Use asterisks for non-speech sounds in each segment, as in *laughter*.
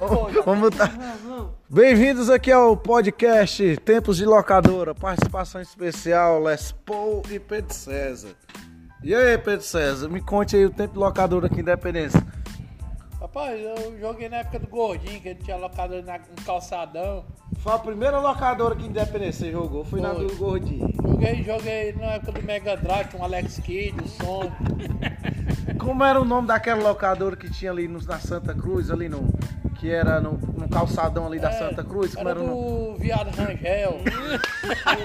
Vamos botar. Bem-vindos aqui ao podcast Tempos de Locadora. Participação especial Les Paul e Pedro César. E aí, Pedro César, me conte aí o tempo de locadora aqui em Independência. Rapaz, eu joguei na época do Gordinho, que ele tinha locador na, um calçadão. Foi a primeira locadora aqui em Independência que você jogou, foi, na do Gordinho. Joguei, joguei na época do Mega Drive com o Alex Kidd, o Sonic. Como era o nome daquela locadora que tinha ali no- na Santa Cruz, ali no. Que era no, no calçadão ali da É, Santa Cruz? Como era era, o do Viado Rangel. *laughs*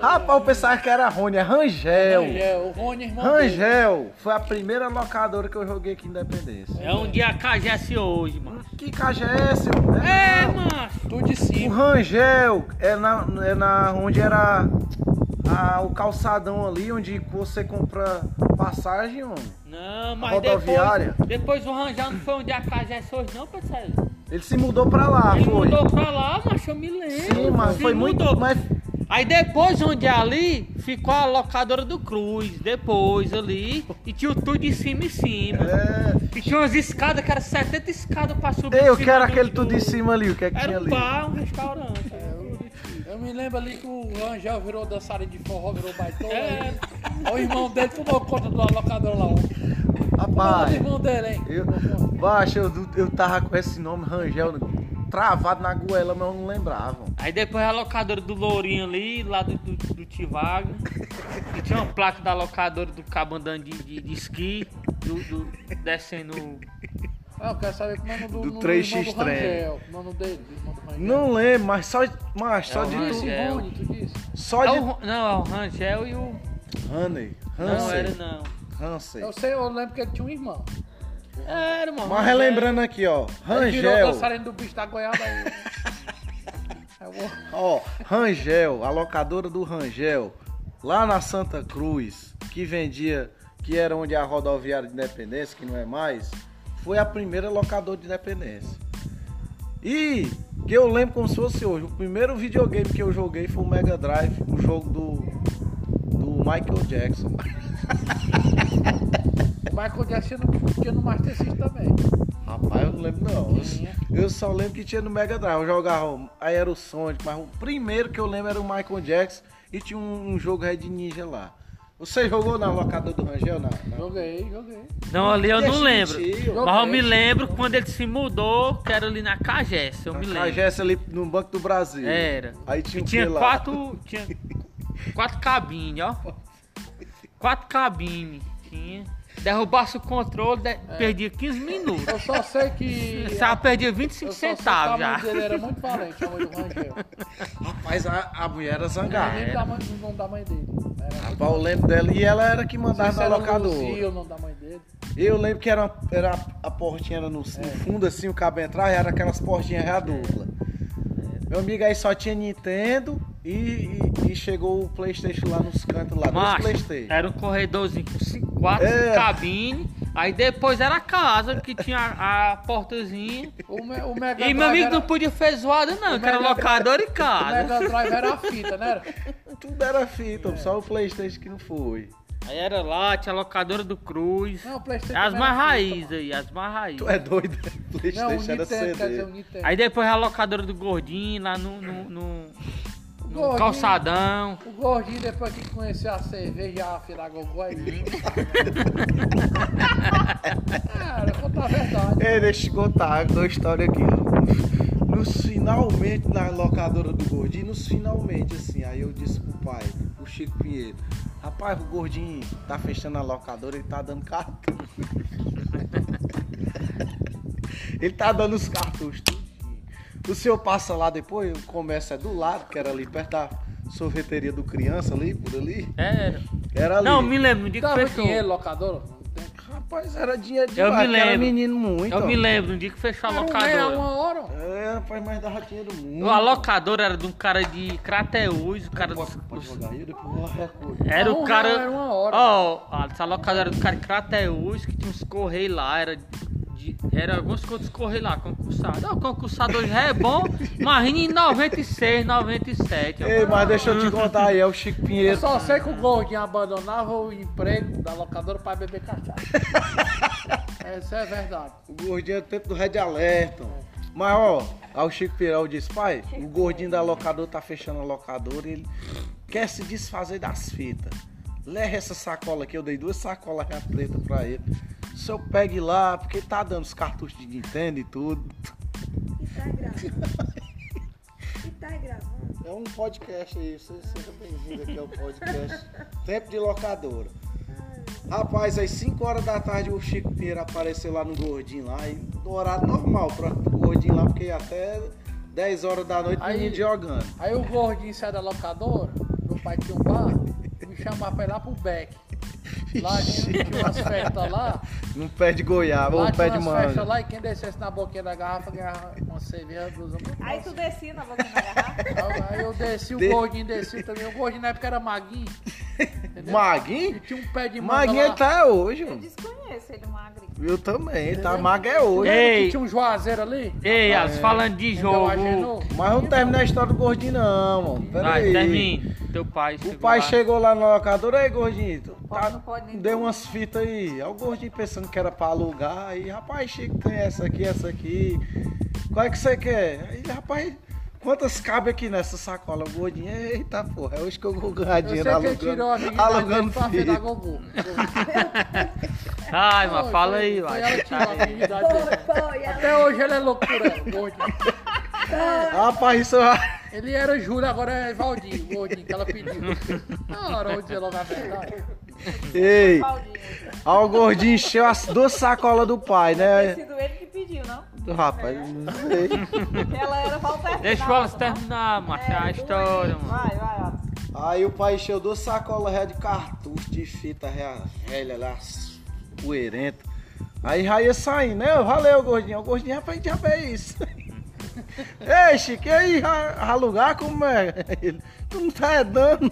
Rapaz, eu pensava que era Rony, é Rangel. Rangel, o Rony, irmão dele. Rangel, foi a primeira locadora que eu joguei aqui em Independência. É um dia cagesse hoje, mano. Que caixa é mano? É, mano. Tudo de O cima. Rangel é na, é na onde era a- o calçadão ali, onde você compra passagem, mano. Não, mas Rodoviária? depois, depois o Rangel não foi onde a cagesse hoje, não, parceiro. Ele se mudou pra lá, Ele foi. mudou pra lá, mas eu me lembro. Sim, mas Se foi muito. mudou. Mas Aí depois, onde é ali, ficou a locadora do Cruz. Depois ali. E tinha o tudo de cima e cima. é. E tinha umas escadas que era 70 escadas pra subir. Eu em quero aquele tudo em cima ali, o que é que tinha Era um ali? bar, um restaurante. Me lembro ali que o Rangel virou dançarino de forró, virou baitola. É. O irmão dele tomou conta da locadora lá. é o do Rapaz, irmão dele, hein? eu, baixa, eu, eu tava com esse nome, Rangel, travado na goela, mas eu não lembrava. Aí depois a locadora do Lourinho ali, lá do, do, do Tivago. E tinha uma placa da locadora do cabo andando de, de, de esqui, do, do- descendo. Ah, eu quero saber como é o nome do, Do no- 3x irmão do trem. Rangel. O nome Rangel. Não lembro, mas só, mas só É o de Rangel. tu. Rony, tu disse? Só É de. o não, é o Rangel e o. Honey, Não Hansel, era não. Hansel. Eu sei, eu lembro que ele tinha um irmão. Era, mano. Mas relembrando aqui, ó, Ele virou Rangel, dançarino do bicho da goiaba aí. *laughs* É o- ó, Rangel, a locadora do Rangel, lá na Santa Cruz, que vendia, que era onde é a rodoviária de Independência, que não é mais, foi a primeira locadora de Independência. E que eu lembro como se fosse hoje, o primeiro videogame que eu joguei foi o Mega Drive, o jogo do, do Michael Jackson. *laughs* Michael Jackson tinha no Master System também. Rapaz, eu não lembro não. Eu só lembro que tinha no Mega Drive. Eu jogava, aí era o Sonic, mas o primeiro que eu lembro era o Michael Jackson e tinha um, um jogo Red Ninja lá. Você jogou na locadora do Rangel? Na, na... Joguei, joguei. Não, ali eu não lembro. Mas eu me lembro quando ele se mudou, que era ali na Cagesse, eu me Na lembro. Cagesse ali no Banco do Brasil. Era. Aí tinha E o tinha quatro. Tinha *laughs* quatro cabines, ó. Quatro cabines. Tinha. Derrubasse o controle, de- perdia 15 minutos. Eu só sei que. *laughs* Já perdia eu 25 só sei que a centavos já. dele era muito valente, a mãe do Rangel. Rapaz, a, a mulher era Eu zangada. lembro da mãe, o nome da mãe dele. Era Rapaz, eu lembro dela e ela era que mandava na era locadora. Luzia, o nome da mãe dele. Eu lembro que era, uma- era a portinha era no, no fundo assim, o cabo entrar, era aquelas portinhas real dupla. Meu amigo aí só tinha Nintendo e, e- e chegou o Playstation lá nos cantos lá, Macho, Playstation. era um corredorzinho com cinco, quatro É. cinco cabines. Aí depois era a casa, que tinha a, a portazinha. O, me, o Mega E meu amigo era, não podia fazer zoada, não, O que era locador e *laughs* O casa. Mega Drive era a fita, né? Era? Tudo era fita, só o Playstation que não foi. Aí era lá, tinha a locadora do Cruz. Não, o Playstation As também mais era raízes aí, as mais raízes. Tu é doido, mano. Não, o Playstation era Nintendo, quer dizer, o CD. Nintendo. Aí depois a locadora do Gordinho lá no, no, no- no Gordinho. calçadão. O gordinho, depois que conheceu a cerveja, a fila gogó aí. Cara, conta a verdade. Ei, deixa eu contar uma história aqui. ó. Nos finalmente, na locadora do Gordinho, nos finalmente, assim, aí eu disse pro pai, o Chico Pinheiro, rapaz, o Gordinho tá fechando a locadora, ele tá dando cartucho. *laughs* ele tá dando os cartuchos tudinho. O senhor passa lá depois, o comércio é do lado, que era ali perto da sorveteria do criança ali, por ali. Era. Era ali. Não, me lembro, dia que Dava fechou. dinheiro, locadora? Tem. Rapaz, era dinheiro Eu demais, me que era lembro. menino muito. Eu ó. me lembro, no dia que fechou a Era um locadora. uma hora. É, rapaz, mas dava dinheiro muito. A locadora era de um cara de Crateús, o cara dos. Pode, jogar aí, depois eu recuo. Era Um o cara. era uma hora. Ó, essa locadora era do cara de Crateús, que tinha uns correios lá, era de de- era alguns contos correr lá, concursado. Ah, o concursado hoje já é bom, imagina em 96, 97. ó. Ei, mas deixa eu te contar aí, é o Chico Eu Pinheiro. só sei que o gordinho abandonava o emprego da locadora para beber cachaça. Essa é verdade. O gordinho é do tempo do Red Alert. Mas ó, aí o Chico Pirão disse, pai, o gordinho da locadora tá fechando a locadora e ele quer se desfazer das fitas. Leva essa sacola aqui, eu dei duas sacolas preta pra ele. O senhor pegue lá, porque tá dando os cartuchos de Nintendo e tudo. E tá gravando. E tá gravando. É um podcast aí, seja bem-vindo aqui ao podcast Tempo de Locadora. Rapaz, às 5 horas da tarde o Chico Pinheiro apareceu lá no Gordinho lá, e no horário normal para o Gordinho lá, porque até 10 horas da noite Aí- menino jogando. Aí o gordinho sai da locadora, meu pai tinha um bar, e me chamava pra ir lá pro Beck. *laughs* Lá tinha, umas festas lá. Num pé de goiaba ou Lá um pé tinha de umas festas manga. lá e quem descesse na boquinha da garrafa ganhava uma cerveja, muito Aí tu descia na boca da garrafa. Aí eu desci, o De- gordinho descia também. O gordinho na época era maguinho. Entendeu? E Maguinho? tinha um pé de manga Maguinho lá. tá hoje, Eu mano. desconheço ele magro. Eu também, tá Entendeu? mago é hoje. Ei. Que tinha um juazeiro ali. Ei, Ah, As, é. falando de jogo. Mas não termina a história do Gordinho não, mano. Pera Vai, aí. Teu pai O pai lá. chegou lá na locadora, aí gordinho, tá, não pode nem deu umas fitas aí. Aí o gordinho pensando que era pra alugar, aí rapaz, Chico, tem essa aqui, essa aqui. Qual é que você quer? Aí, rapaz, quantas cabe aqui nessa sacola? O gordinho, eita porra, é hoje que eu vou ganhar dinheiro alugando, alugando fita. Gogô. *laughs* Ai, mas fala aí, vai. ela ela- Até hoje ele é louco por ela, o gordinho. *laughs* Rapaz, isso é... Ele era Júlio, agora é Valdir, o gordinho que ela pediu. Na hora vou dizer logo a verdade. Ei, aí o gordinho encheu as duas sacolas do pai, Tem né? sido ele que pediu, não? Rapaz, não sei. Ela era Valter. Deixa o Wallace terminar, macho, a história, mano. Vai, vai, Wallace. Aí o pai encheu duas sacolas reais de cartucho, de fita velha lá, poeirenta. Aí já ia saindo, né? Valeu, gordinho. O gordinho, rapaz, diabo é isso? Ei, Chico, e aí, alugar como é? *laughs* Ele, tu não tá é dando?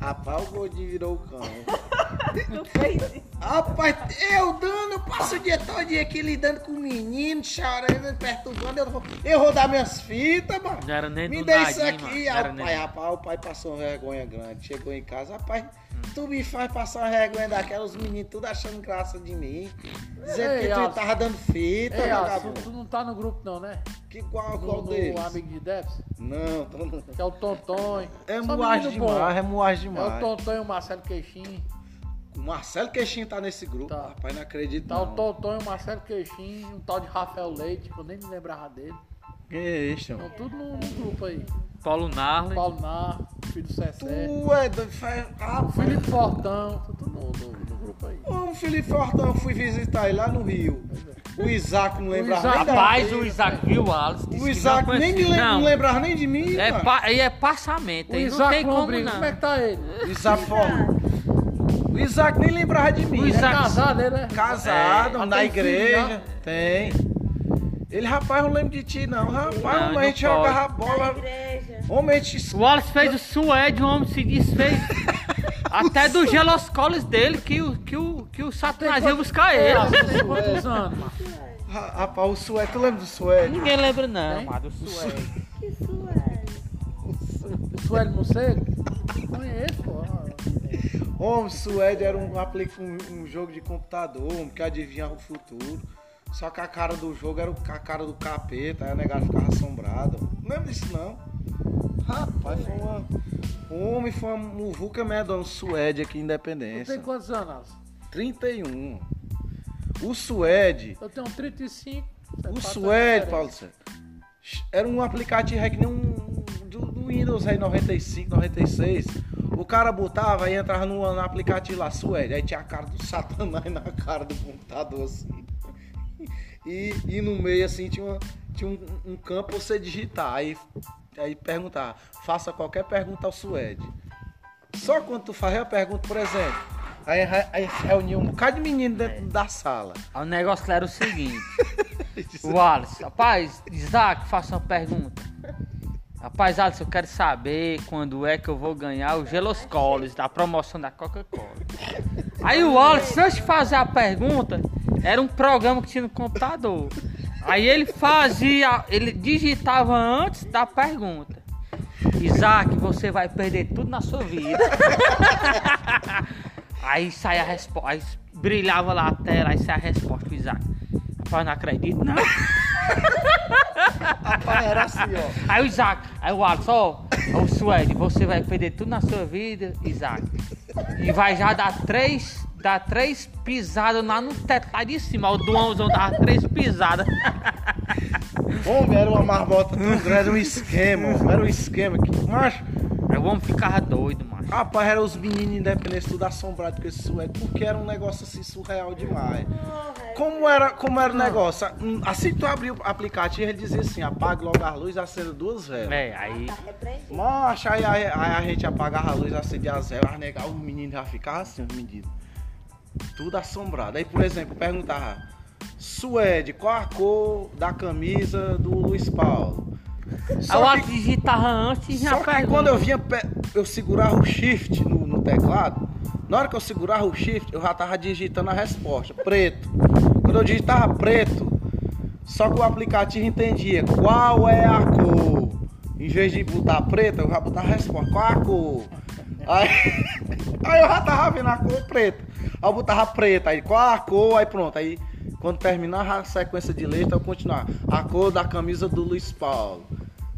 rapaz, o gordinho virou o cão. *laughs* Tu fez isso. Rapaz, eu dando, eu passo o dia todo aqui lidando com o menino, chorando, perturbando. Eu vou, eu vou dar minhas fitas, mano. Não era nem Me dê isso mano. aqui. Aí era o nem- pai, rapaz, o pai passou uma vergonha grande. Chegou em casa, rapaz, Hum. tu me faz passar uma vergonha daquela, os meninos tudo achando graça de mim. Dizendo Ei, que tu tava dando fita, Ei, vagabundo. tu, tu não tá no grupo não, né? Que qual, qual no deles? amigo de Debs, Não, tô não. que é o Tonton. É moagem demais, é moagem É o demais. Tonton e o Marcelo Queixinho. O Marcelo Queixinho tá nesse grupo, Tá. rapaz, não acredito Tá o não. Tonton e o Marcelo Queixinho, um tal de Rafael Leite, que eu nem me lembrava dele. Que isso, Estão mano? tudo no, no grupo aí. Paulo Narley. Paulo Nar, filho do Cessé. Tu é doido, faz- rapaz. Felipe Fortão, tá tudo no, no, no grupo aí. O Felipe Fortão, eu fui visitar ele lá no Rio. O Isaac não lembrava nem Rapaz, o Isaac viu o Wallace. disse O que Isaac não nem me conhecia. lem- não. Não, lembrava nem de mim, é, mano. pa, aí é passamento. O Aí não Isaac tem como não. como é que tá ele? O Isaac Fortão. O Isaac nem lembrava de mim. O né? Ele é Isaac- casado, ele é? Casado, É. na Tem filho igreja. já? Tem. Ele, rapaz, eu não lembro de ti, não. Rapaz, Não, homem, não a gente pode. jogava bola. igreja. Homem, a gente... O Wallace fez o suede, o homem se desfez. *laughs* Até do geloscoles dele, que o, que o, que o Satanás ia buscar ele. tem quantos anos, mano? *laughs* Rapaz, o suede, tu lembra do suede? Ninguém lembra não, Hein? mano, do suede. Que suave. O Suélio Morcego? Conheço, pô. Homem, suede era um, um, um jogo de computador, um que adivinhava o futuro. Só que a cara do jogo era o- a cara do capeta, aí a negada ficava assombrada. Não lembro disso, não. Rapaz, foi uma... O homem foi uma muvuca medonha, um suede aqui em Tu Independência. tem quantos anos? Alce? 31. O Suede, Eu tenho 35. você o Suede. Paulo César, era um aplicativo que nem um do, do Windows aí 95, 96. O cara botava e entrava no, no aplicativo lá, Suede. Aí tinha a cara do Satanás *laughs* na cara do computador assim. E, e no meio assim tinha, uma- tinha um, um campo pra você digitar. Aí, aí perguntar, faça qualquer pergunta ao Suede. Só quando tu fazia a pergunta, por exemplo, aí, aí reunia um bocado de menino dentro da sala. Aí O negócio era o seguinte. *laughs* O Wallace, rapaz, Isaac, faça uma pergunta. Rapaz, Alisson, eu quero saber quando é que eu vou ganhar o Gelos Colas da promoção da Coca-Cola. *laughs* Aí o Wallace, antes de fazer a pergunta, Era um programa que tinha no computador. Aí ele fazia, ele digitava antes da pergunta. Isaac, você vai perder tudo na sua vida. *laughs* aí saia a resposta, aí brilhava lá a tela, aí saia a resposta do Isaac. Rapaz, não acredito, não. *laughs* Rapaz, era assim, ó. Aí o Isaac, aí o Alex, ó, o Suede, você vai perder tudo na sua vida, Isaac. E vai já dar três, dar três pisadas lá no teto lá de cima. O Duãozão dava três pisadas. Homem, era uma marmota era um esquema, era um esquema que, macho, o homem ficava doido, macho. rapaz, eram os meninos independentes tudo assombrados com esse suede, porque era um negócio assim surreal demais. Como era, como era o negócio? Assim que tu abriu o aplicativo, ele dizia assim, apague logo a luz e acenda duas velas. É, aí. Macho, aí, aí- aí a gente apagava a luz, acendia as velas, negar, os meninos já ficavam assim, os meninos. Tudo assombrado. Aí, por exemplo, perguntava, Suede, qual a cor da camisa do Luiz Paulo? Só Alex que, digitava antes e já só que pergunta. quando eu vinha, eu segurava o shift no, no teclado, na hora que eu segurava o shift, eu já tava digitando a resposta, preto. Quando eu digitava preto, só que o aplicativo entendia qual é a cor. Em vez de botar preto, eu já botava a resposta, qual é a cor? Aí, *laughs* aí eu já tava vendo a cor preta. Aí eu botava preta, aí qual a cor? Aí pronto, aí quando terminava a sequência de letra, eu continuava. A cor da camisa do Luiz Paulo.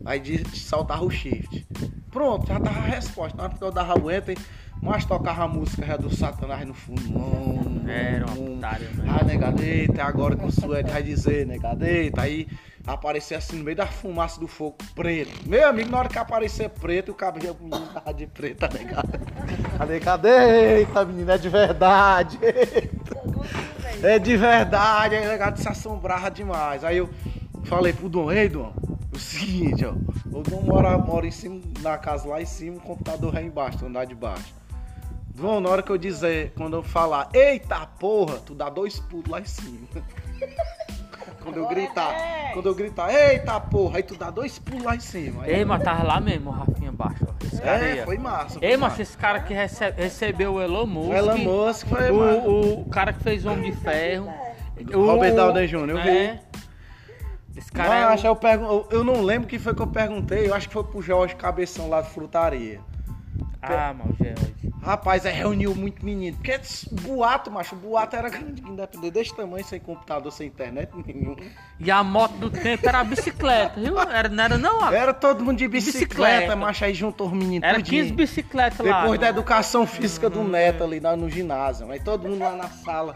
Aí de, saltava o shift. Pronto, já dava a resposta. Na hora que eu dava o enter, mas tocava a música já do Satanás no fundo. Não, Era uma não. putaria, né? Ah, negadeita, é agora que o Suede vai dizer, negadeita. Aí aparecia assim no meio da fumaça do fogo, preto. Meu amigo, na hora que aparecer preto, o cabelo *laughs* tava de preta, negada. A negadeita, menina, é de verdade. É de verdade, aí negado se assombrava demais. Aí eu falei pro Dom, ei Dom, o seguinte, ó, o Dom mora, mora em cima, na casa lá em cima, o computador é embaixo, andar de baixo. Dom, na hora que eu dizer, quando eu falar, eita porra, tu dá dois pulos lá em cima. *laughs* quando eu gritar, quando eu gritar, eita porra, aí tu dá dois pulos lá em cima. Aí- Ei, mas tava lá mesmo, o Rafinha baixo. é, foi massa. foi Ei, mas massa. esse cara que rece- recebeu o Elon Musk. O Elon Musk foi massa. o, o, o cara que fez o Homem de Ferro. O Robert Downey Jr., eu vi. É. Esse cara é. que eu, pergun- eu- eu não lembro o que foi que eu perguntei, eu acho que foi pro Jorge Cabeção lá de frutaria. Ah, mal George. Rapaz, aí reuniu muito menino. Porque boato, macho, o boato era grande, independente desse tamanho, sem computador, sem internet nenhum. E a moto do tempo era a bicicleta, viu? Era, não era não, Alex? Era todo mundo de bicicleta, Bicicleta. macho, aí juntou os meninos Era tudinho. 15 bicicletas lá. Depois da educação física do Neto ali lá no ginásio. Aí todo mundo lá na sala.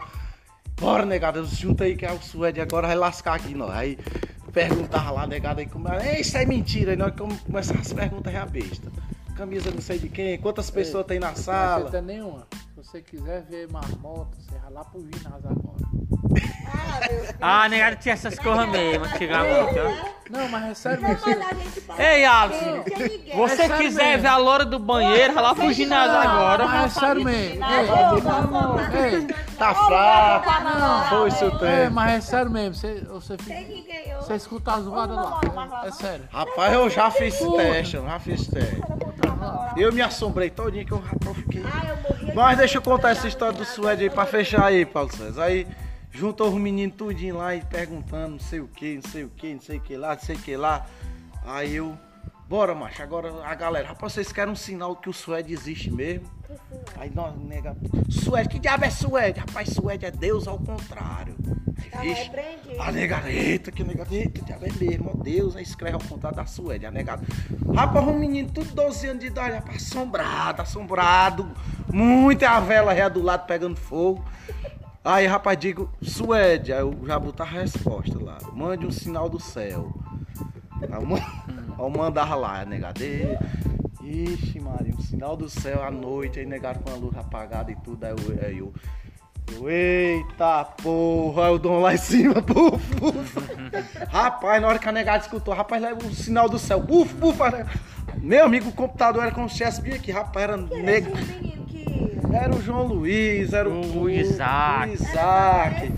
Bora, negada, junta aí que é o Suede agora vai lascar aqui, não. Aí perguntava lá, negada, aí como é, isso é mentira. Aí nós começava as perguntas já besta. Camisa não sei de quem, quantas pessoas tem na Não sala. aceita nenhuma. Se você quiser ver marmota, você vai lá pro ginásio agora. Ah, negado tinha essas coisas mesmo, antigamente, ó. Não, mas é sério mesmo. você- Ei, você É sério quiser mesmo. ver a loura do banheiro, vai lá pro ginásio agora. Mas é sério mesmo. Ei, ei, Tá fraco. Foi seu é, tempo. mas é sério mesmo. Você, você, fica, você escuta as zoadas lá. É, é sério. Rapaz, eu já fiz teste, eu já fiz teste. Eu me assombrei todinho que eu rapaz, fiquei. Mas deixa eu contar essa história do Suede aí pra fechar aí, Paulo César. Aí juntou os meninos tudinho lá e perguntando não sei o que, não sei o que, não sei o que lá, não sei o que lá. Aí eu, bora, macho, agora a galera, rapaz, vocês querem um sinal que o Suede existe mesmo? Aí nós, nega, Suede, que diabo é Suede? Rapaz, Suede é Deus ao contrário. Vixe, a negada, eita, que negada, eita, diabo é mesmo, ó Deus, aí escreve ao contrário da Suede, a negada. Rapaz, um menino, tudo 12 anos de idade, rapaz, assombrado, assombrado, muita vela ré do lado pegando fogo. Aí, rapaz, digo, Suede, aí eu já botar a resposta lá, mande um sinal do céu. Aí eu, mandava lá, negada, "Ê, ixi, Maria, um sinal do céu à noite, aí negado com a luz apagada e tudo, aí eu, aí eu eita porra, aí o dom lá em cima, *laughs* puf, puf. rapaz, na hora que a negada escutou, rapaz, leva o sinal do céu, puf, puf. Meu amigo, o computador era como se tivesse aqui, rapaz, era negro. Era o João Luiz, era o, O Isaac. o Isaac.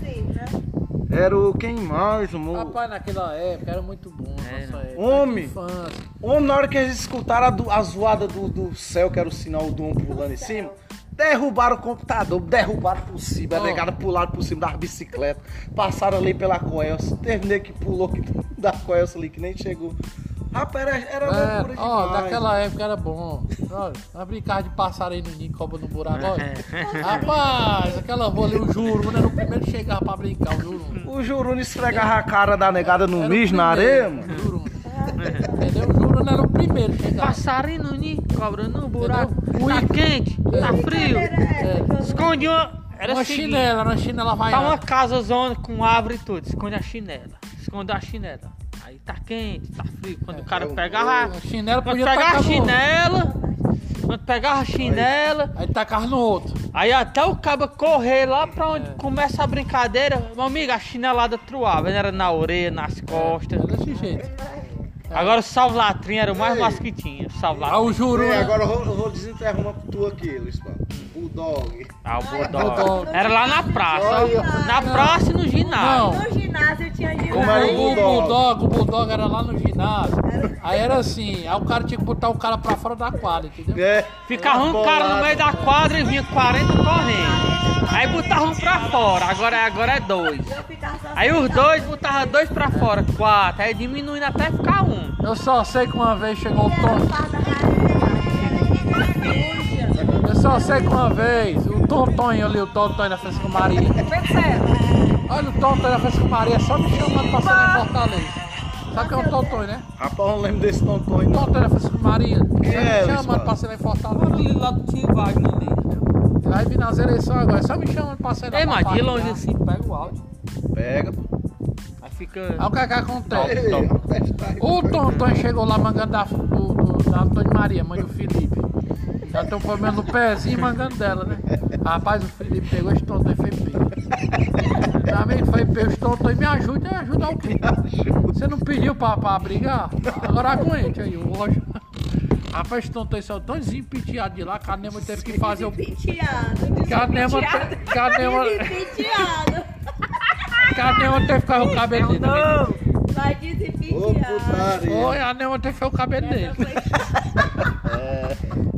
Era o quem mais, amor? Rapaz, naquela época era muito bom. Nossa época, Homem. Homem, na hora que eles escutaram a, do- a zoada do, do céu, que era o sinal do um pulando em cima, Derrubaram o computador, derrubaram por cima, a negada pularam por cima das bicicletas, passaram ali pela Coelce, teve que pulou que- da Coelce ali, que nem chegou. Rapaz, era, era É, loucura ó, demais. naquela época era bom. Olha, nós brincava de passarinho no ninho, cobra no buraco. Olha. Rapaz, aquela rua ali, o juro, né? Era o primeiro que chegava pra brincar, o juro. O Juruna esfregava a cara da negada no mijo, na areia, mano. Entendeu? O juro era o primeiro que chegava. Passarinho no ninho, cobra no buraco. Tá quente, tá frio. É. Esconde uma. Era Uma seguinte, chinela, uma chinela vai. Tá uma casa zona com árvore e tudo. Esconde a chinela. Esconde a chinela. Aí tá quente, tá frio. Quando o cara é um pegava. A chinela Quando podia pegava a chinela. Quando pegava a chinela. Aí tacava no outro. Aí até o cabo correr lá pra onde começa a brincadeira. Meu amigo, a chinelada truava. Era na orelha, nas costas. É desse jeito. Agora o salvo-latrinho era o mais massa que tinha. Aí Salvo-latrinho. o juro. Ei, né? agora eu vou, eu vou desenterrar tu aqui, Luiz Paulo. Bulldog. Ah, o Bulldog. bulldog. Era lá na praça. Na praça e no ginásio. Não. No ginásio tinha de Como era o Bulldog? o bulldog era lá no ginásio. Aí era assim, aí o cara tinha que botar o cara pra fora da quadra, entendeu? É, Ficava um cara no meio da quadra e vinha 40 correndo. Aí botava um pra fora, agora, é- agora é dois. Aí os dois botavam dois pra fora, quatro, aí diminuindo até ficar um. Eu só sei que uma vez chegou o Tom. *laughs* Só sei que uma vez, o Tontonho ali, o Tontonho da Francisco Maria. Olha o Tontonho da Francisco Maria só me chamando pra ser lá em Fortaleza. Sabe quem é o Tontonho, né? Rapaz, eu não lembro desse tontonho. O não. Tontonho da Francisco Maria. Só me é, Luiz chamando pra ser lá em Fortaleza. Ali lá do tio Wagner ali. Vai vir nas eleições agora, só me chamando pra ser Ei, pra mas de longe assim, pega o áudio. Pega, pô. Aí fica. Aí o que é que acontece? Tá. O Tonton chegou lá mangando da, do, do, da Antônia Maria, mãe do Felipe. Já estão comendo no pezinho e mangando dela, né? Rapaz, o Felipe pegou esse Tonton e foi pego. Também foi pego esse Tonton e me ajuda, me ajuda o quê? Você não pediu pra, pra brigar? Agora aguente aí, o ódio. Rapaz, esse Tonton saiu tãozinho piteado de lá, que a Nema teve que fazer o... Penteado. Que a Nema, te- que a Nema, que a Nema teve que fazer o cabelo dele. né? Vai dizer Ô, penteado. putaria. Foi, a Nema teve que fazer o cabelo dele.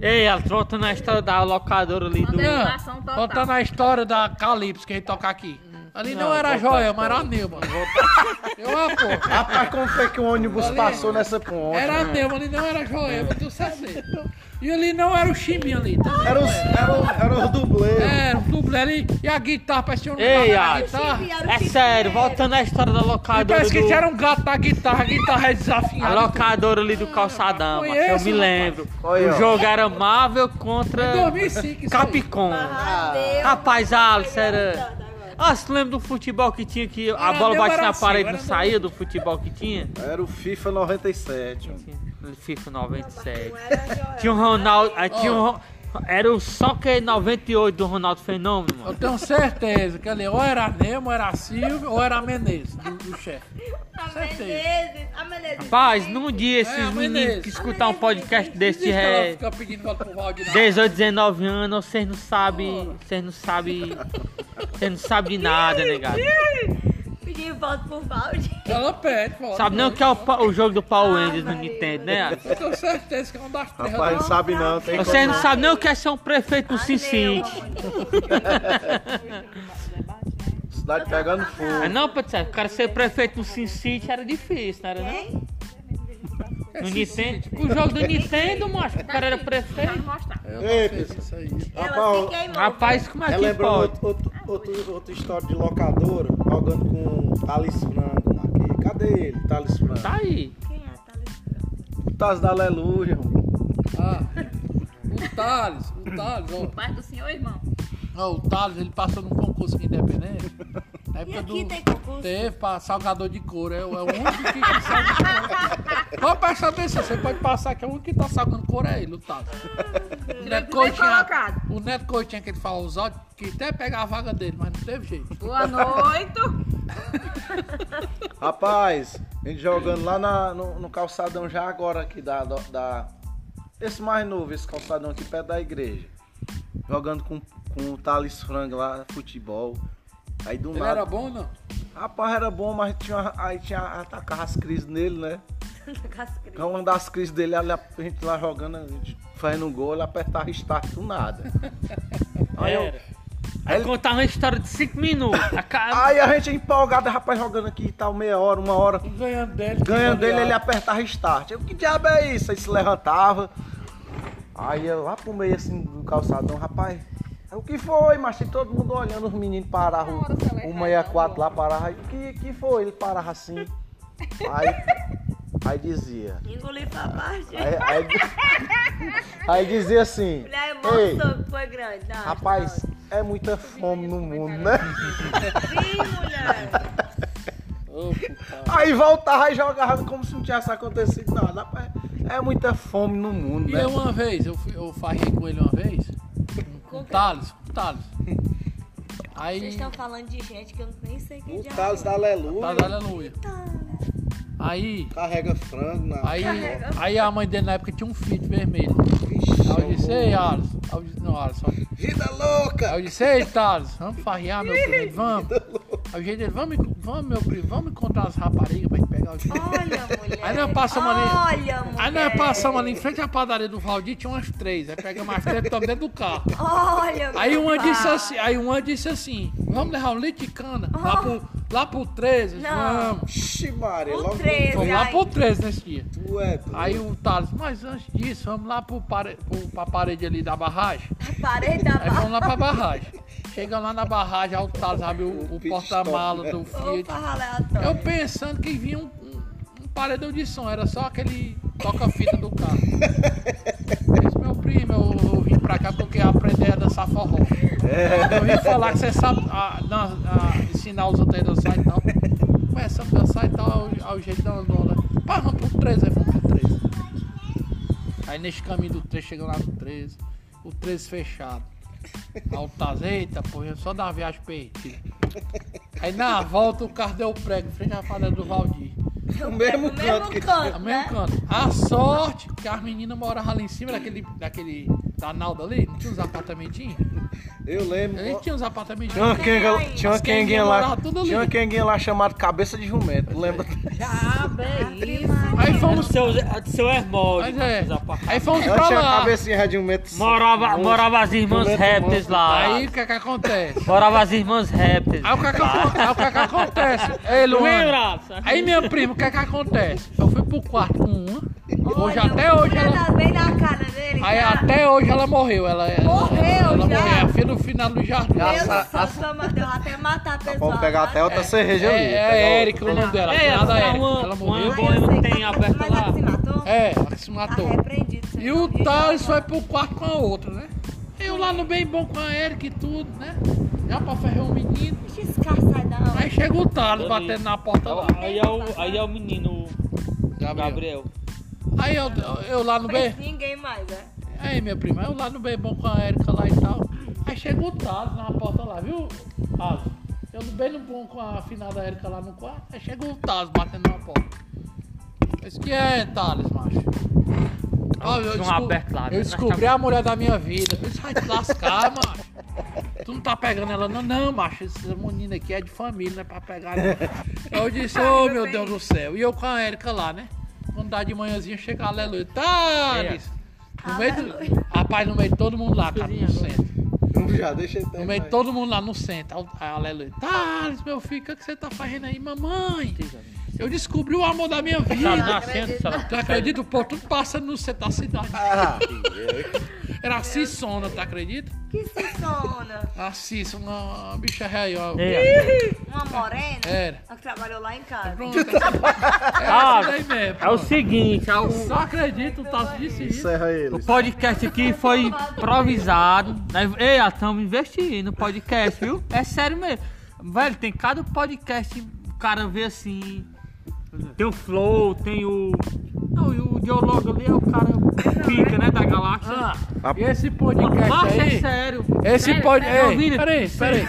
Ei, ela trota na história da locadora ali do. Animação total. contando a história da Calypso que a gente toca aqui. Ali não, Não, era a volta a Joia, mas era a Neumann. Eu, ah, pô. Rapaz, como foi que o ônibus Ali- passou nessa ponte? Era a né? Neumann, ali não era a Joia, mas tu sabe. E ali não era o Chimbinho ali. Tá? Era os, era, o- era os dublês. Era o dublê ali. E a guitarra, parecia um Ei, gato Alex. guitarra. É sério, voltando à história da locadora. parece que do- era um gato na guitarra, a guitarra é A desafinada. locadora ali do calçadão, macho, eu me lembro. Olha, o jogo era Marvel contra Em 2005 isso aí. Capcom. Rapaz, Alex, era. Ah, você lembra do futebol que tinha que a Era bola batia era na parede e não saía do futebol que tinha? Era o FIFA 97. ó. FIFA 97. Tinha o Ronaldo. aí Tinha o Ron- Era o Soccer 98 do Ronaldo Fenômeno, Eu mano. tenho certeza que ali ou era a Neumann, ou era a Silvio, ou era a Menezes, do, do chefe. A Certeza. Menezes. A Menezes. Rapaz, num dia É, esses a meninos que escutar um podcast desse de ré, fica pedindo voto pro Valdir. 18, 19 anos, vocês não sabem. Vocês não sabem. Vocês não sabem de nada, negado. Pediu voto pro Valde. Ela pede, voto. Sabe nem o que é o, pa- o jogo do Power Rangers no Nintendo, né? Eu tenho certeza que é um das três. Rapaz, não sabe não. Tem Vocês não como- sabem nem o que é ser um prefeito no Sin City. Cidade pegando fogo. Mas não, Patrícia, o cara ser prefeito no Sin City era difícil, não era não? No Nintendo. O jogo do Nintendo, macho, o cara era prefeito. Eu Ei, não fiz isso aí. Ela Rapaz, se queimou. Rapaz, como é que Relembrando pode? outro, outro, outro, outra história de locadora, jogando com o Thales Franco aqui. Cadê ele, Thales Franco? Tá aí. Quem é Thales? O Thales da Aleluia. Ah, o Thales, o Thales, ó. Pai do senhor, irmão. Ó, o Thales, ele passou num concurso aqui independente. Na E época aqui do... tem concurso. Teve pra salgador de couro, é, o- é o único que, que salga de couro. Pode prestar atenção, você pode passar que é o único que tá salgando couro é ele, o Thales. O Neto Coutinho, o Neto Coutinho que ele fala os áudios, que até pegar a vaga dele, mas não teve jeito. Boa noite. *laughs* Rapaz, a gente jogando lá na- no, no calçadão já agora aqui da, da. Esse mais novo, esse calçadão aqui perto da igreja. Jogando com, com o Thales Franco lá, futebol. Aí do Ele nada. era bom ou não? Rapaz, era bom, mas tinha, aí tinha atacava as crises nele, né? Então, uma das crises dele, a gente lá jogando, a gente fazendo um gol, ele apertava start do nada. *laughs* Aí, eu-. Aí ele- contar uma história de 5 minutos. A ca- aí a gente empolgado, rapaz, jogando aqui e tal, meia hora, uma hora. Ganhando dele. Ganhando dele, ele apertava start. Eu, que diabo é isso? Aí se levantava. Aí eu lá pro meio assim do calçadão, rapaz. aí, O que foi, mas tem todo mundo olhando, os meninos paravam. O errar, 64 lá parava. Aí, o que, que foi? Ele parava assim. Aí, aí dizia. Engoli pra baixo. Aí, aí, aí dizia assim. Mulher, a Ei, emoção que foi grande. Dá, rapaz, é muita fome no mundo, né? Sim, mulher. Aí voltava e jogava como se não tivesse acontecido nada. É muita fome no mundo, E né? eu uma vez, eu, fui- eu farrei com ele uma vez, com o Thales, com o Thales. Aí, Vocês estão falando de gente que eu nem sei quem O diabo Thales da é. Aleluia Thales, aleluia. Aí, carrega frango na. aí, Carrega. aí a mãe dele na época tinha um Fit vermelho. Vixe, Aí eu disse, ei, Alisson. Eu não, Alisson. Vida louca! Eu disse, ei, Thales, vamos farrear, meu primo, Ele, vamos. Aí o jeito dele, vamos, vamos, meu primo, vamos encontrar as raparigas pra gente pegar o jeito. Olha, mulher. Aí nós passamos ali. Olha, mulher. Aí nós passamos ali em frente à padaria do Valdir, tinha umas três. Aí pegamos as três e estamos dentro do carro. Olha, Aí uma disse assim, aí uma disse assim, vamos levar um leite de cana lá pro, lá pro 13, Não. vamos. Vixe, Maria, O logo 13. Vamos lá Ai. pro 13 nesse dia. tu é doido. Aí o Thales, mas antes disso, vamos lá pro pare, pro, pra parede ali da barragem. Parei da Aí barra. vamos lá pra barragem. Chega lá na barragem, aí o Thales abre o, o pit porta-mala stop, do Fiat. Opa, aleatório. Eu pensando que vinha um, um, um paredão de som, era só aquele toca-fita do carro. *laughs* Esse meu primo, eu, eu vim pra cá porque eu aprendi a dançar forró. Eu vim falar que você sabe a, dan- a- ensinar os outros a dançar e tal. Começamos a dançar e tal, ao, ao jeito da onda. Pá, vamos pro 13, aí vamos pro 13. Aí nesse caminho do 13, chegando lá no 13, o 13 fechado. Aí o Taz, eita, porra, só uma viagem perdida. Aí na volta o carro deu prego, em frente à fazenda do Valdir. *laughs* No mesmo No canto mesmo que- canto, A né? mesmo canto. A sorte que as meninas moravam lá em cima daquele, daquele da Nalda ali, não tinha uns apartamentinhos? Eu lembro. A gente tinha uns apartamentinhos. Tinha uma quenga, tinha uma quenguinha lá. moravam tudo ali. Tinha uma quenguinha lá chamada Cabeça de Jumento, lembra? Já, bem, isso. Aí fomos. seu, do seu Hermódio. Mas é, aí fomos pra lá. cabecinha de jumento. Morava, morava as irmãs répteis lá. Aí o que é que acontece? Morava as irmãs répteis. Aí o que é que, aí o que, é que acontece? Ei. Lembra? Aí minha prima, o que é que acontece? Eu fui pro quarto com uma. Hoje Olha, até hoje ela ela. tá bem na cara dele. Aí já. até hoje ela morreu. Ela, ela, Morreu ela já? morreu. É a filha do final do jardim. Já Meu sa- Deus, toma, deu até matar a pessoa. Vamos pegar até outra cerveja ali. É, pegar é outra. Érica o nome dela. É, Nada ela Érica. uma- Ela uma- morreu. Eu não sei, tem aberta mas lá. ela se matou? É, ela que se Tá matou. E o Thales foi pro quarto com a outra, né? Eu lá no bem bom com a Erika e tudo, né? Já pra ferrar o menino. Cara Aí chega o Thales batendo na porta lá. Aí é o, aí é o menino Gabriel. Aí eu, eu lá no bem. Ninguém mais, né? Aí minha prima, eu lá no bem bom com a Erika lá e tal. Aí chega o Thales na porta lá, viu? Thales. Eu no bem no bom com a finada Erika lá no quarto. Aí chega o Thales batendo na porta. Esse que é, Thales, macho? Ó, eu, desco- aberto lá, né? eu descobri a mulher da minha vida. Disse, vai te lascar, macho. Tu não tá pegando ela, não, não, macho. Essa menina aqui é de família, não é pra pegar, não. Eu disse, ô meu Deus do céu. E eu com a Erika lá, né? Dá de manhãzinha, chega aleluia. Thales! No meio do, rapaz, no meio de todo mundo lá, cara, no centro. Vamos já, deixa ele No meio de todo mundo lá no centro. Aleluia. Thales, meu filho, o que, que você tá fazendo aí, mamãe? Eu descobri o amor da minha Tá vida. nascendo, senhora. Tu acredita? Pô, tudo passa no centro da cidade. Ah, Era a Cissona, tu acredita? Que se sona. A Cissa, uma, uma bicha real. ó. É, Uma morena? Era. Ela que trabalhou lá em casa. Pronto. *laughs* É Ah, mesmo. é o seguinte, é o, Só acredito, o Tasso disse isso. encerra ele. o podcast aqui foi improvisado. né? Ei, estamos investindo no podcast, viu? É sério mesmo. Velho, tem cada podcast, o cara vê assim. Tem o Flow, tem o. Não, e o Dialogo ali é o cara pica, né? Da galáxia. Ah, e esse podcast é aí? sério. Esse Sério, pod... sério, Ei, Vini, peraí, peraí.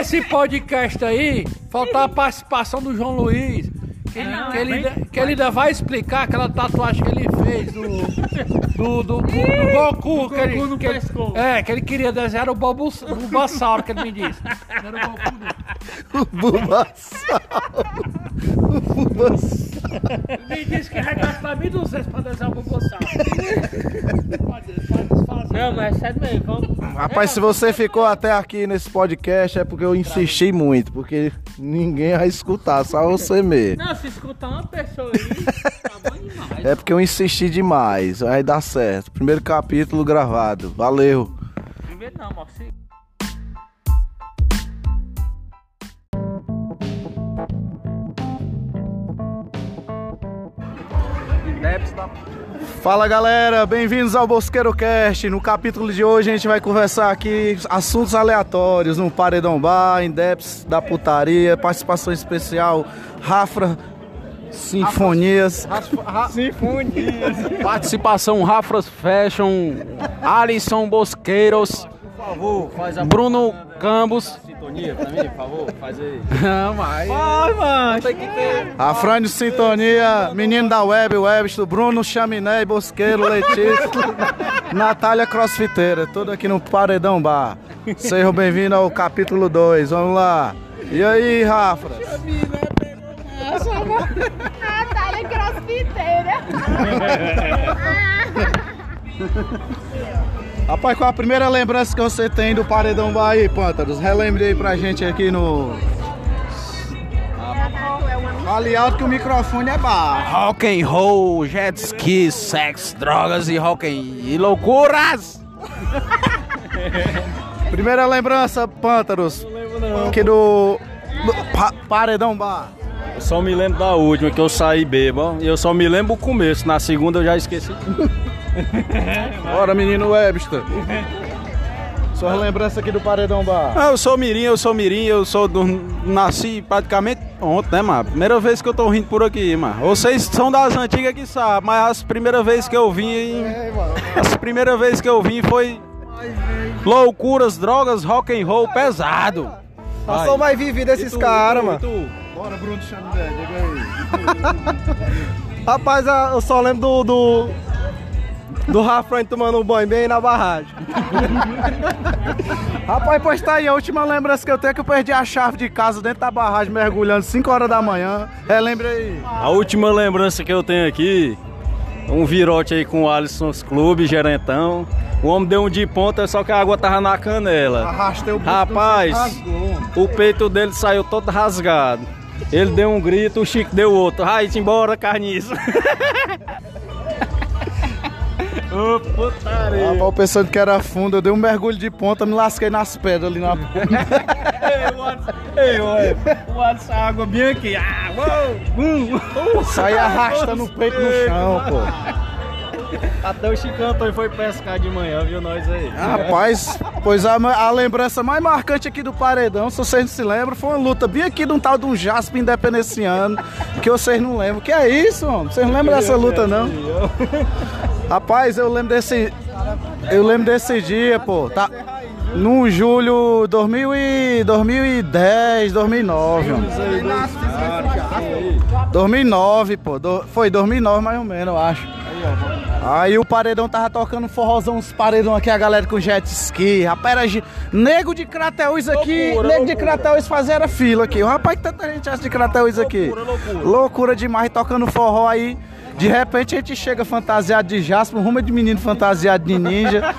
Esse podcast aí, faltar a participação do João Luiz. Que ele, Não, que ele, bem- ainda- que ele ainda vai explicar aquela tatuagem que ele fez do, do, do, do, do Goku. que ele, Goku no que ele- pescoço. é, que ele queria desenhar o Bulbasauro, que ele me disse. Não era o Goku, não. O Bulbasauro. O Bulbasauro. Ele me disse que ia gastar 1.200 pra desenhar o Bulbasauro. *laughs* Pode, pode. Não, mas é sério mesmo, vamos. Rapaz, se você ficou até aqui nesse podcast é porque eu insisti muito, porque ninguém vai escutar, só você mesmo. Não, se escutar uma pessoa aí, tá bom demais. É porque eu insisti demais, vai dar certo. Primeiro capítulo gravado, valeu. Primeiro não, amor. Se... Fala galera, bem-vindos ao Bosqueiro Cast. No capítulo de hoje a gente vai conversar aqui assuntos aleatórios no Paredão Bar, Indeps da Putaria, participação especial, Rafra Sinfonias. Participação Rafras Fashion, Alisson Bosqueiros, Por favor, faz a Bruno Campos. sintonia pra mim, por favor, faz aí. *laughs* Não, mas. Vai, mano, tem que ter. Afrânio Sintonia, menino da web, Webster, Bruno Chaminé, Bosqueiro, Letícia, *laughs* Natália Crossfiteira, tudo aqui no Paredão Bar. Sejam bem-vindos ao capítulo 2, vamos lá. E aí, Rafa? Natália crossfiteira. *laughs* Rapaz, qual a primeira lembrança que você tem do Paredão Bar aí, Pântaros? Relembre aí pra gente aqui no... Fale alto que o microfone é baixo. Rock and roll, jet ski, sexo, drogas e rock and... e loucuras! *laughs* Primeira lembrança, Pântaros, aqui do, do Pa- Paredão Bar. Eu só me lembro da última, que eu saí bêbado. E eu só me lembro o começo, na segunda eu já esqueci. *laughs* Bora, menino Webster. Suas lembranças aqui do Paredão Bar. Ah, eu sou mirim, eu sou mirim, eu sou do... nasci praticamente ontem, né, mano? Primeira vez que eu tô rindo por aqui, mano. Vocês são das antigas que sabem, mas as primeiras vezes que eu vim... As primeiras vezes que eu vim foi... Loucuras, drogas, rock and roll pesado. Vai. Só vai viver desses caras, mano. Bora, Bruno Chaminé, diga aí. *laughs* Rapaz, ah, eu só lembro do. do, do Rafran tomando um banho bem na barragem. *laughs* Rapaz, pois tá aí, a última lembrança que eu tenho é que eu perdi a chave de casa dentro da barragem, mergulhando 5 horas da manhã. Relembre aí. A última lembrança que eu tenho aqui, um virote aí com o Alisson Clube, gerentão. O homem deu um de ponta, só que a água tava na canela. Arrastei o Rapaz, o peito dele saiu todo rasgado. Ele deu um grito, o Chico deu outro. Vai embora, carniça. *laughs* Ô, putaria. Rapaz, eu pensando que era fundo, eu dei um mergulho de ponta, me lasquei nas pedras ali na *laughs* Alisson, ei, olha, o Alisson, água bem aqui. Ah, uou, uh. Saí arrastando o peito no chão, pô. Até o Chicão foi pescar de manhã, viu nós aí? Rapaz, pois a, a lembrança mais marcante aqui do Paredão, se vocês não se lembram, foi uma luta bem aqui de um tal de um Jasper independenciano, que vocês não lembram. Que é isso, mano? Vocês não lembram dessa luta, não? Rapaz, eu lembro desse. Eu lembro desse dia, pô. Tá. No julho 2000 e 2010, 2009, mano. 2009, pô. Do- foi 2009 mais ou menos, eu acho. Aí o paredão tava tocando forrozão, uns paredão aqui, a galera com jet ski. Rapaz, era nego de Crateus aqui, Loucura, nego de loucura. Crateus fazia fila aqui. Rapaz, que tanta gente acha de Crateus aqui. Loucura, loucura. Loucura demais, tocando forró aí. De repente a gente chega fantasiado de Jasper, rumo de menino fantasiado de ninja. *laughs*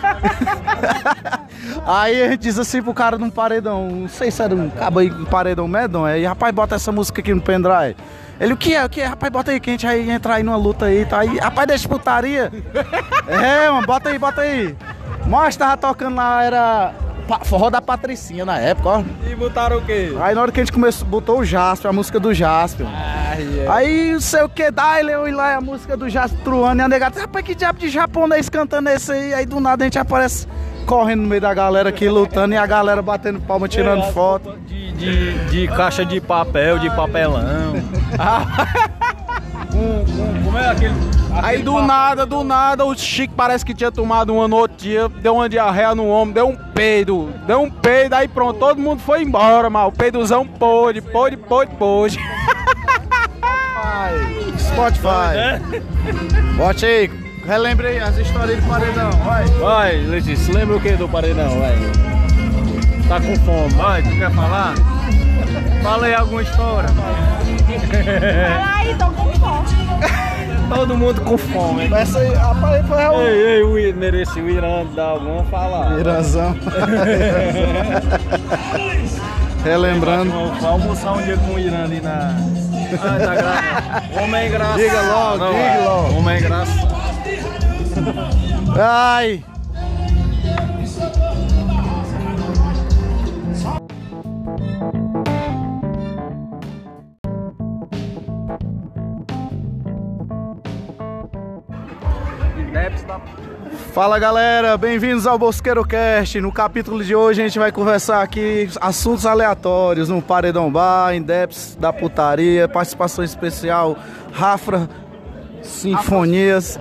aí a gente diz assim pro cara num paredão, não sei se era um cabo aí, um paredão medonho. Aí, rapaz, bota essa música aqui no pendrive. Ele, o que é? O que é? Rapaz, bota aí que a gente vai entrar aí numa luta aí, tá aí. Rapaz, deixa putaria. *laughs* é, mano, bota aí, bota aí. Mas tava tocando lá, era pa- forró da Patricinha na época, ó. E botaram o quê? Aí na hora que a gente começou, botou o Jasper, a música do Jasper. Aí não sei o que, daí eu ir lá e a música do Jasper truando e a negada, rapaz, que diabo de japonês cantando esse aí? Aí do nada a gente aparece correndo no meio da galera aqui, lutando e a galera batendo palma, tirando As foto. De, de, de caixa de papel, de papelão. *laughs* com, como é aquele. Aí do nada, do nada, o Chico parece que tinha tomado uma no outro dia, deu uma diarreia no ombro, deu um peido, deu um peido, aí pronto, todo mundo foi embora, mal. O peidozão pôde, pôde, pôde, pôde. Spotify. Bote aí, relembre aí as histórias do paredão, vai. Vai, Letícia, lembra o que do paredão? Vai. Tá com fome. Vai, tu quer falar? Fala aí alguma história. Fala aí, tô com fome. Todo mundo com fome. Essa aí, rapaz, foi o Ei, ei, o I- mereci o Irã dar vamos falar. Iranzão. *laughs* Relembrando. Vamos almoçar um dia com o Irã ali na. Ah, tá gra... Homem é engraçado. Diga logo, Não, diga vai. logo. Homem é engraçado. Ai. Fala galera, bem-vindos ao Bosqueiro Cast. No capítulo de hoje a gente vai conversar aqui assuntos aleatórios no Paredão Bar, Indeps da Putaria, participação especial, Rafra Sinfonias.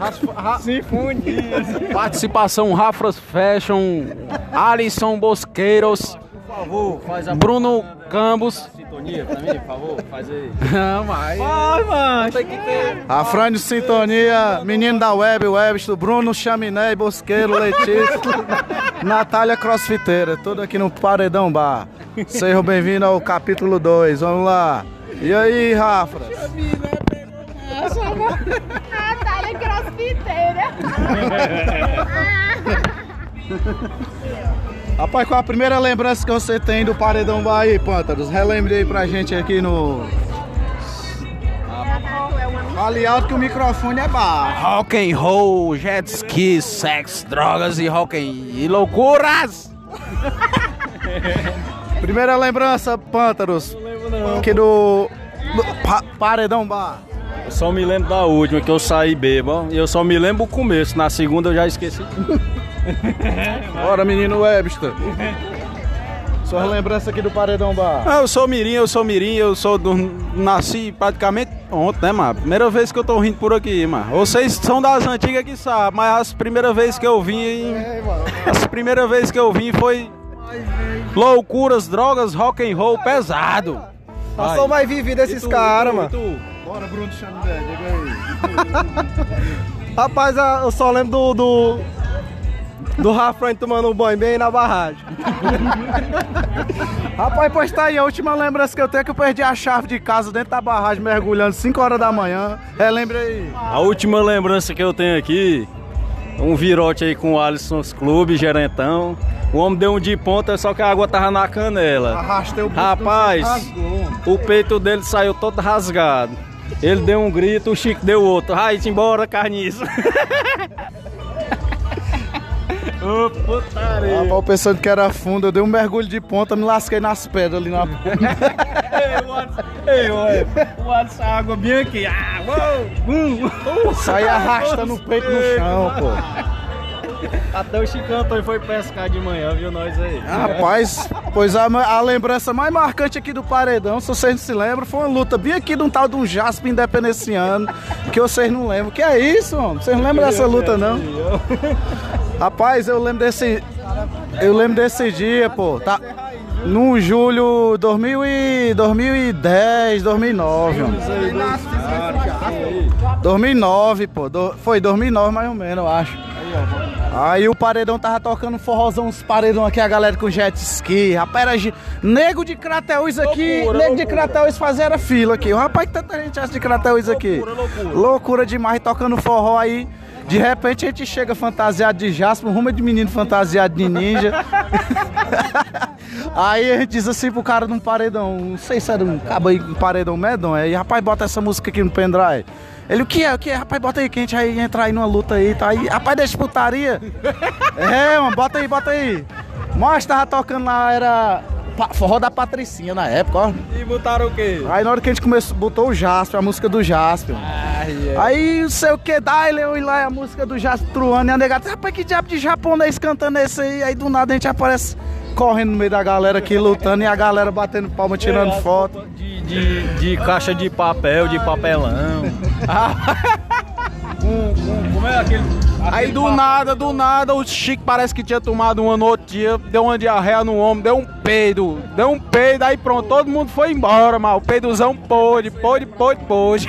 Participação Rafras Fashion, Alisson Bosqueiros, Por favor, faz a Bruno Campos. sintonia pra mim, por favor, faz aí. *laughs* Não, mas. Vai, mano, tem que ter. Afrânio Sintonia, menino da web, Webster, Bruno Chaminé, Bosqueiro, Letícia, *laughs* Natália Crossfiteira, tudo aqui no Paredão Bar. Sejam bem-vindos ao capítulo 2, vamos lá. E aí, Rafa? Natália crossfiteira. *laughs* Rapaz, qual a primeira lembrança que você tem do Paredão Bar aí, Pântaros? Relembre aí pra gente aqui no... Fale alto que o microfone é baixo. Rock and roll, jet ski, sexo, drogas e rock and... e loucuras! *laughs* Primeira lembrança, Pântaros, aqui do, do Pa- Paredão Bar. Eu só me lembro da última, que eu saí bêbado. E eu só me lembro o começo. Na segunda eu já esqueci. *laughs* Bora, menino Webster. Sua lembrança aqui do Paredão Bar. Ah, eu sou mirim, eu sou mirim, eu sou do... nasci praticamente ontem, né, mano? Primeira vez que eu tô rindo por aqui, mano. Vocês são das antigas que sabem, mas as primeiras vezes que eu vim... As primeiras vezes que eu vim foi... Loucuras, drogas, rock and roll pesado. Tá só mais vivido esses caras, mano. Bora, Bruno Xandé, diga aí. *laughs* Rapaz, eu só lembro do. do... Do Rafran tomando um banho bem na barragem. *laughs* Rapaz, pois tá aí, a última lembrança que eu tenho é que eu perdi a chave de casa dentro da barragem, mergulhando 5 horas da manhã. Relembre aí. A última lembrança que eu tenho aqui, um virote aí com o Alisson Clube, gerentão. O homem deu um de ponta, só que a água tava na canela. Arrastei o Rapaz, o peito dele saiu todo rasgado. Ele deu um grito, o Chico deu outro. Vai embora, carniça. *laughs* Ô, putaria. Rapaz, pensando que era fundo, eu dei um mergulho de ponta, me lasquei nas pedras ali na. *laughs* Alisson, ei, olha, o Alisson, água bem aqui. Ah, uou, uh. Saí arrastando o peito no chão, pô. Até o Chicão foi pescar de manhã, viu nós aí? Rapaz, pois a, a lembrança mais marcante aqui do Paredão, se vocês não se lembram, foi uma luta bem aqui de um tal de um Jasper independenciano, que vocês não lembram. Que é isso, mano? Vocês não lembram dessa luta, não? Rapaz, eu lembro desse. Eu lembro desse dia, pô. Tá. No julho 2000 e 2010, 2009, mano. 2009, pô. Do- foi 2009 mais ou menos, eu acho. Aí o paredão tava tocando forrozão, uns paredão aqui, a galera com jet ski. Rapaz, era gi- nego de Crateus aqui, Loucura, nego de. Crateus fazia era fila aqui. Rapaz, que tanta gente acha de Crateus aqui. Loucura, loucura. Loucura demais, tocando forró aí. De repente a gente chega fantasiado de Jasper, rumo de menino fantasiado de ninja. *laughs* aí a gente diz assim pro cara num paredão, não sei se era um cabo aí, um paredão medonho. Aí, rapaz, bota essa música aqui no pendrive. Ele, o que é? O que é? Rapaz, bota aí que a gente vai entrar aí numa luta aí, tá aí. Rapaz, deixa putaria. *laughs* é, mano, bota aí, bota aí. Mas tava tocando lá, era pa- forró da Patricinha na época, ó. E botaram o quê? Aí na hora que a gente começou, botou o Jasper, a música do Jasper. Aí não sei o que, daí eu ir lá e a música do Jasper truando e a negada, rapaz, que diabo de japonês cantando esse aí? Aí do nada a gente aparece correndo no meio da galera aqui, lutando e a galera batendo palma, tirando As foto. De, de, de caixa de papel, de papelão. com, *laughs* como é aquele. Aí do nada, do nada, o Chico parece que tinha tomado uma no outro dia, deu uma diarreia no ombro, deu um peido, deu um peido, aí pronto, todo mundo foi embora, mal. O peidozão pôde, pôde, pôde, pôde.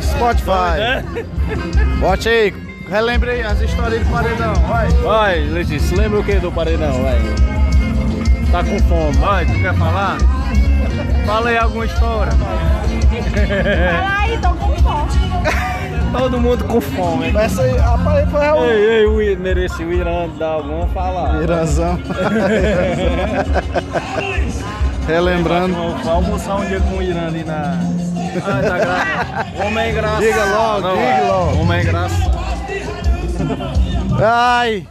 Spotify. Bote aí, relembre aí as histórias de paredão, vai. Vai, Letícia, lembra o que do paredão? Vai. Tá com fome, vai, tu quer falar? Fala aí alguma história. Fala aí, tô com fome. Todo mundo com fome. Essa aí, rapaz, foi o Ei, ei, o Ir- mereci o Irã dar alguma falar. Iranzão. *laughs* Relembrando. Vamos almoçar um dia com o Irã ali na. Ah, tá gra... Homem é engraçado. Diga logo, Não, diga é. logo. Homem é engraçado. Ai,